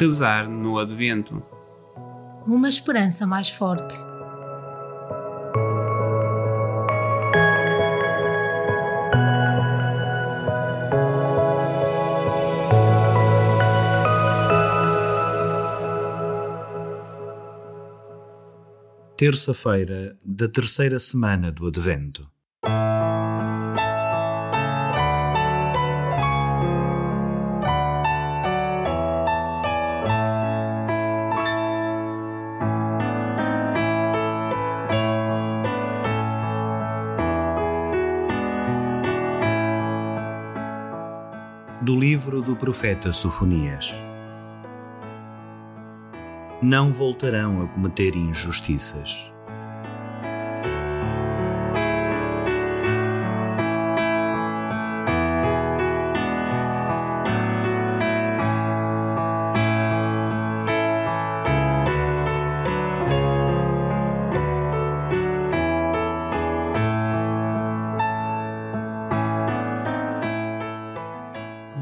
Rezar no Advento. Uma esperança mais forte. Terça-feira da terceira semana do Advento. Do livro do profeta Sofonias. Não voltarão a cometer injustiças.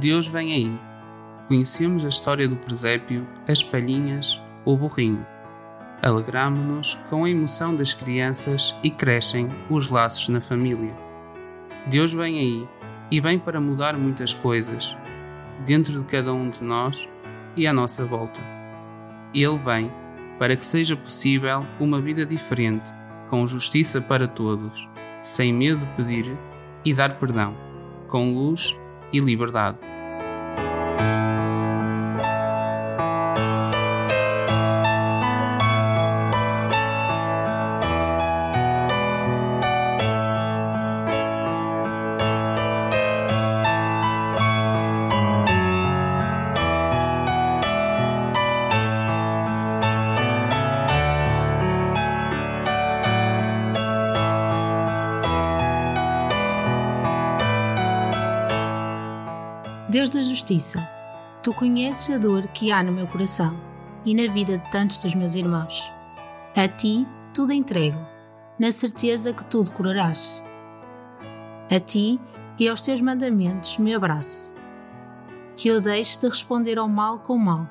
Deus vem aí. Conhecemos a história do presépio, as palhinhas, o burrinho. Alegramo-nos com a emoção das crianças e crescem os laços na família. Deus vem aí e vem para mudar muitas coisas, dentro de cada um de nós e à nossa volta. Ele vem para que seja possível uma vida diferente, com justiça para todos, sem medo de pedir e dar perdão, com luz e liberdade. Deus da Justiça, tu conheces a dor que há no meu coração e na vida de tantos dos meus irmãos. A ti tudo entrego, na certeza que tudo curarás. A ti e aos teus mandamentos me abraço. Que eu deixe de responder ao mal com mal.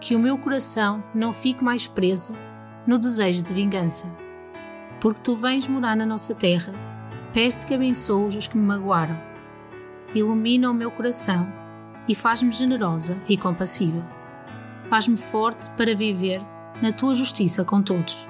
Que o meu coração não fique mais preso no desejo de vingança. Porque tu vens morar na nossa terra, peço-te que abençoes os que me magoaram ilumina o meu coração e faz-me generosa e compassiva. Faz-me forte para viver na tua justiça com todos.